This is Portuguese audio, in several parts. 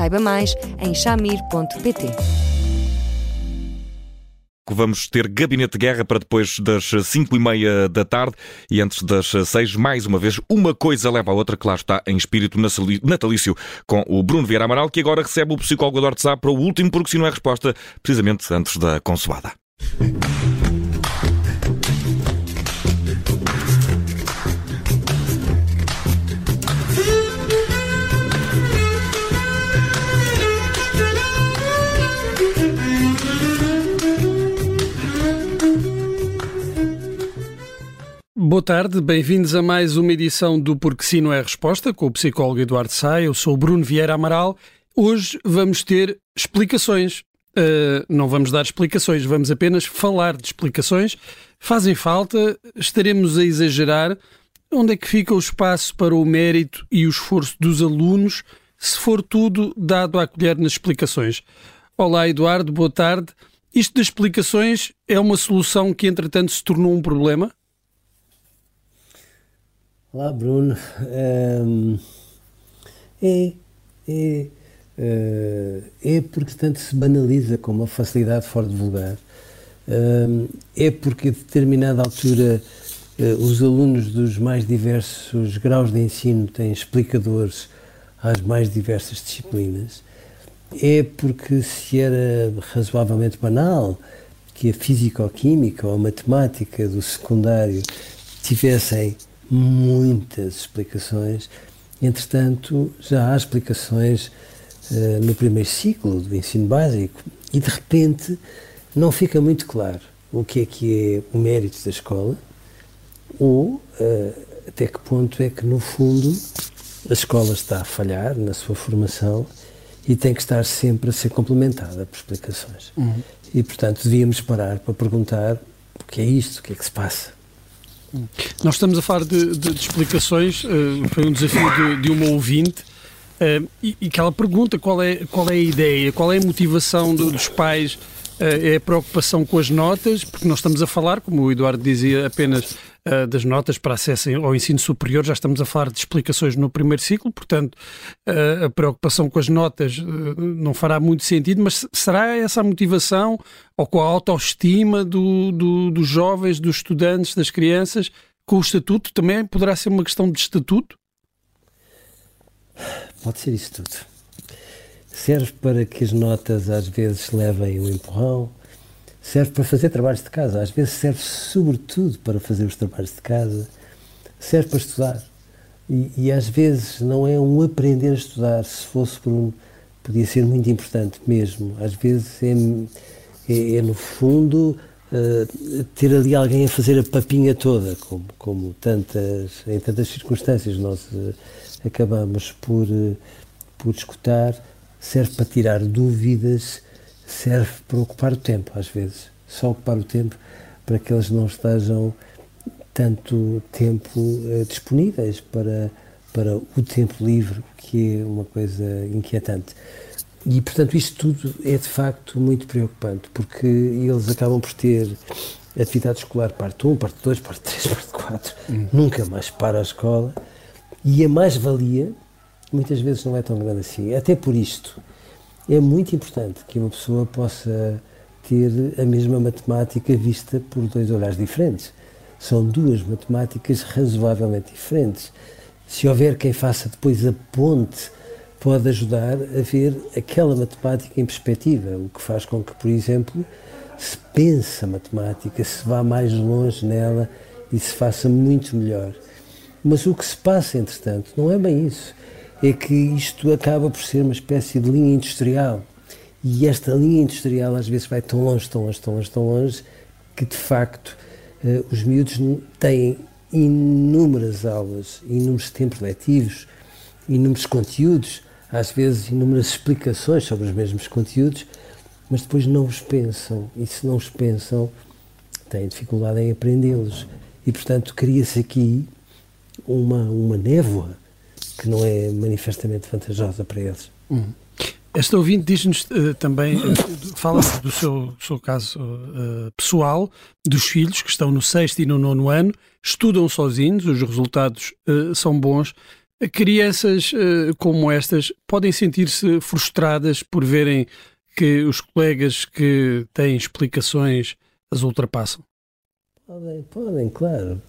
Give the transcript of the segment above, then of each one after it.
Saiba mais em chamir.pt. Vamos ter gabinete de guerra para depois das 5 e meia da tarde e antes das 6, mais uma vez, uma coisa leva a outra, claro está, em espírito natalício, com o Bruno Vieira Amaral, que agora recebe o psicólogo Eduardo Sá para o último, porque se não é resposta, precisamente antes da consoada. Boa tarde, bem-vindos a mais uma edição do Porque Sim Não é Resposta, com o psicólogo Eduardo Sá. Eu sou o Bruno Vieira Amaral. Hoje vamos ter explicações. Uh, não vamos dar explicações, vamos apenas falar de explicações. Fazem falta, estaremos a exagerar. Onde é que fica o espaço para o mérito e o esforço dos alunos, se for tudo dado a colher nas explicações? Olá, Eduardo, boa tarde. Isto das explicações é uma solução que, entretanto, se tornou um problema? Olá, Bruno. Um, é, é, uh, é porque tanto se banaliza com uma facilidade fora de vulgar. Um, é porque a determinada altura uh, os alunos dos mais diversos graus de ensino têm explicadores às mais diversas disciplinas. É porque se era razoavelmente banal que a físico-química ou a matemática do secundário tivessem muitas explicações. Entretanto, já há explicações uh, no primeiro ciclo do ensino básico e, de repente, não fica muito claro o que é que é o mérito da escola ou uh, até que ponto é que, no fundo, a escola está a falhar na sua formação e tem que estar sempre a ser complementada por explicações. Uhum. E, portanto, devíamos parar para perguntar o que é isto, o que é que se passa. Nós estamos a falar de, de, de explicações, uh, foi um desafio de, de uma ouvinte, uh, e, e, que ela pergunta qual é, qual é a ideia, qual é a motivação do, dos pais, é a preocupação com as notas, porque nós estamos a falar, como o Eduardo dizia, apenas uh, das notas para acesso ao ensino superior, já estamos a falar de explicações no primeiro ciclo, portanto uh, a preocupação com as notas não fará muito sentido, mas será essa a motivação ou com a autoestima do, do, dos jovens, dos estudantes, das crianças, com o estatuto também poderá ser uma questão de estatuto? Pode ser isso tudo. Serve para que as notas às vezes levem um empurrão, serve para fazer trabalhos de casa, às vezes serve sobretudo para fazer os trabalhos de casa, serve para estudar. E, e às vezes não é um aprender a estudar, se fosse por um. podia ser muito importante mesmo. Às vezes é, é, é no fundo. Uh, ter ali alguém a fazer a papinha toda, como, como tantas, em tantas circunstâncias nós uh, acabamos por, uh, por escutar, serve para tirar dúvidas serve para ocupar o tempo, às vezes. Só ocupar o tempo para que eles não estejam tanto tempo uh, disponíveis para, para o tempo livre, que é uma coisa inquietante. E, portanto, isto tudo é de facto muito preocupante, porque eles acabam por ter atividade escolar parte 1, parte 2, parte 3, parte 4, hum. nunca mais para a escola, e a mais-valia muitas vezes não é tão grande assim. Até por isto, é muito importante que uma pessoa possa ter a mesma matemática vista por dois olhares diferentes. São duas matemáticas razoavelmente diferentes. Se houver quem faça depois a ponte, pode ajudar a ver aquela matemática em perspectiva, o que faz com que, por exemplo, se pense a matemática, se vá mais longe nela e se faça muito melhor. Mas o que se passa, entretanto, não é bem isso é que isto acaba por ser uma espécie de linha industrial. E esta linha industrial às vezes vai tão longe, tão longe, tão longe, tão longe, que de facto uh, os miúdos têm inúmeras aulas, inúmeros tempos letivos, inúmeros conteúdos às vezes, inúmeras explicações sobre os mesmos conteúdos, mas depois não os pensam. E se não os pensam, têm dificuldade em aprendê-los. E, portanto, cria-se aqui uma, uma névoa que não é manifestamente vantajosa para eles. Uhum. Esta ouvinte diz-nos uh, também, uh, fala do seu, seu caso uh, pessoal, dos filhos que estão no sexto e no nono ano, estudam sozinhos, os resultados são bons. Crianças como estas podem sentir-se frustradas por verem que os colegas que têm explicações as ultrapassam? Podem, podem, claro.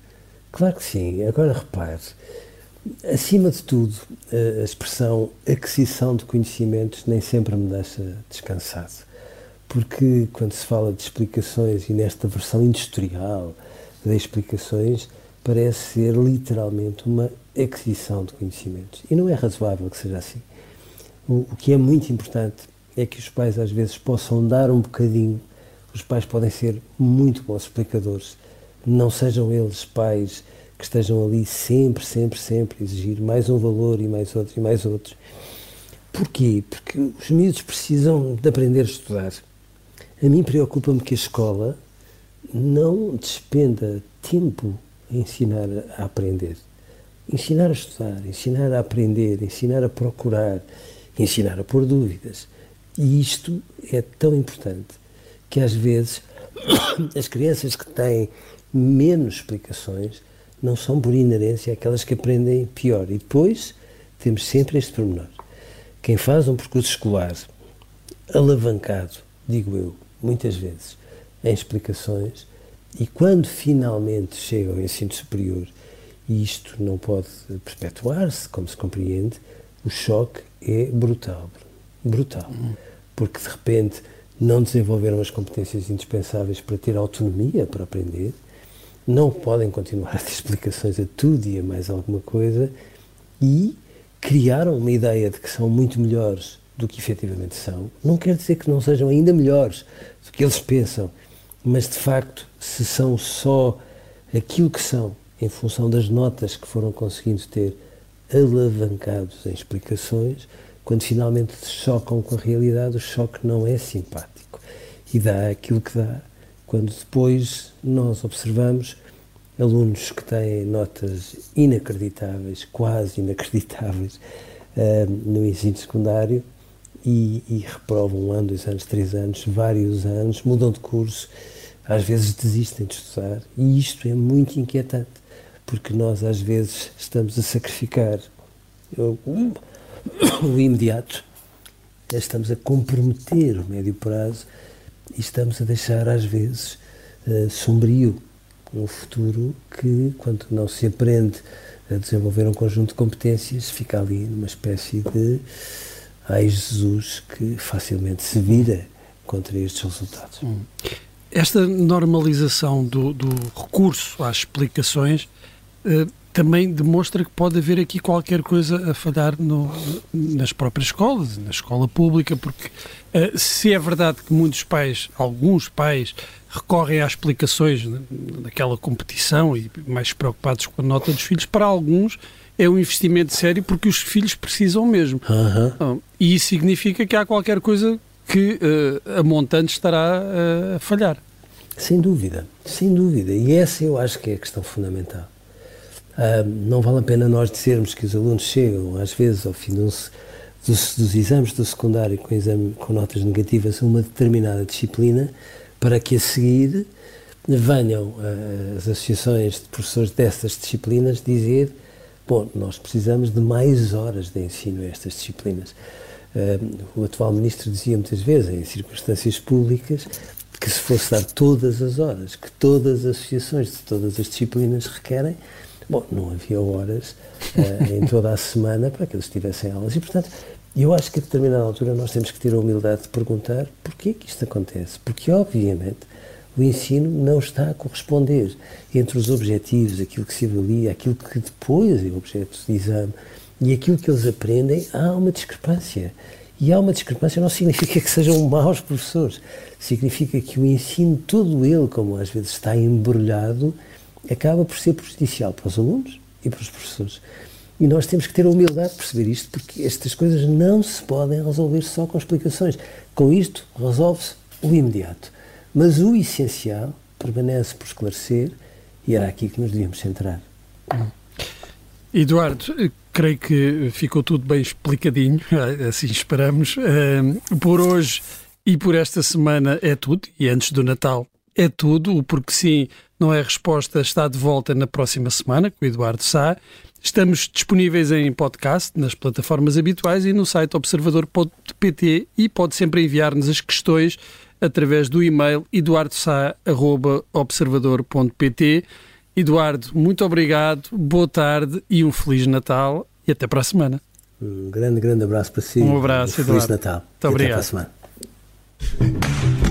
Claro que sim. Agora repare, acima de tudo, a expressão aquisição de conhecimentos nem sempre me deixa descansado. Porque quando se fala de explicações e nesta versão industrial das explicações, parece ser literalmente uma aquisição de conhecimentos. E não é razoável que seja assim. O, o que é muito importante é que os pais às vezes possam dar um bocadinho. Os pais podem ser muito bons explicadores. Não sejam eles pais que estejam ali sempre, sempre, sempre exigir mais um valor e mais outro e mais outros. Porquê? Porque os miúdos precisam de aprender a estudar. A mim preocupa-me que a escola não despenda tempo a ensinar a aprender. Ensinar a estudar, ensinar a aprender, ensinar a procurar, ensinar a pôr dúvidas. E isto é tão importante que às vezes as crianças que têm menos explicações não são por inerência aquelas que aprendem pior. E depois temos sempre este pormenor. Quem faz um percurso escolar alavancado, digo eu, muitas vezes, em explicações, e quando finalmente chega ao ensino superior, e isto não pode perpetuar-se, como se compreende, o choque é brutal brutal. Porque de repente não desenvolveram as competências indispensáveis para ter autonomia para aprender, não podem continuar a ter explicações a tudo e a mais alguma coisa e criaram uma ideia de que são muito melhores do que efetivamente são. Não quer dizer que não sejam ainda melhores do que eles pensam, mas de facto, se são só aquilo que são em função das notas que foram conseguindo ter alavancados em explicações, quando finalmente se chocam com a realidade, o choque não é simpático e dá aquilo que dá. Quando depois nós observamos alunos que têm notas inacreditáveis, quase inacreditáveis, uh, no ensino secundário e, e, reprovam um ano, dois anos, três anos, vários anos, mudam de curso, às vezes desistem de estudar e isto é muito inquietante porque nós às vezes estamos a sacrificar. Eu, o imediato, estamos a comprometer o médio prazo e estamos a deixar, às vezes, uh, sombrio um futuro que, quando não se aprende a desenvolver um conjunto de competências, fica ali numa espécie de ai Jesus que facilmente se vira contra estes resultados. Hum. Esta normalização do, do recurso às explicações uh, também demonstra que pode haver aqui qualquer coisa a falhar no, nas próprias escolas, na escola pública, porque uh, se é verdade que muitos pais, alguns pais, recorrem às explicações daquela competição e mais preocupados com a nota dos filhos, para alguns é um investimento sério porque os filhos precisam mesmo. Uhum. E isso significa que há qualquer coisa que uh, a montante estará uh, a falhar. Sem dúvida, sem dúvida. E essa eu acho que é a questão fundamental. Uh, não vale a pena nós dizermos que os alunos chegam, às vezes, ao fim dos, dos, dos exames do secundário com, exame, com notas negativas a uma determinada disciplina, para que a seguir venham uh, as associações de professores dessas disciplinas dizer: bom, nós precisamos de mais horas de ensino a estas disciplinas. Uh, o atual ministro dizia muitas vezes, em circunstâncias públicas, que se fosse dar todas as horas que todas as associações de todas as disciplinas requerem, Bom, não havia horas uh, em toda a semana para que eles tivessem aulas e, portanto, eu acho que a determinada altura nós temos que ter a humildade de perguntar porquê que isto acontece. Porque, obviamente, o ensino não está a corresponder entre os objetivos, aquilo que se avalia, aquilo que depois é objeto de exame e aquilo que eles aprendem, há uma discrepância. E há uma discrepância não significa que sejam maus professores, significa que o ensino, todo ele, como às vezes está embrulhado, acaba por ser prejudicial para os alunos e para os professores. E nós temos que ter a humildade de perceber isto, porque estas coisas não se podem resolver só com explicações. Com isto, resolve-se o imediato. Mas o essencial permanece por esclarecer e era aqui que nos devíamos centrar. Eduardo, creio que ficou tudo bem explicadinho, assim esperamos. Por hoje e por esta semana é tudo, e antes do Natal é tudo. O Porque Sim não é resposta está de volta na próxima semana com o Eduardo Sá. Estamos disponíveis em podcast, nas plataformas habituais e no site observador.pt e pode sempre enviar-nos as questões através do e-mail eduardosá.observador.pt. Eduardo, muito obrigado, boa tarde e um Feliz Natal e até para a semana. Um grande, grande abraço para si. Um abraço, um Eduardo. Feliz Natal. Muito obrigado. Até para a semana.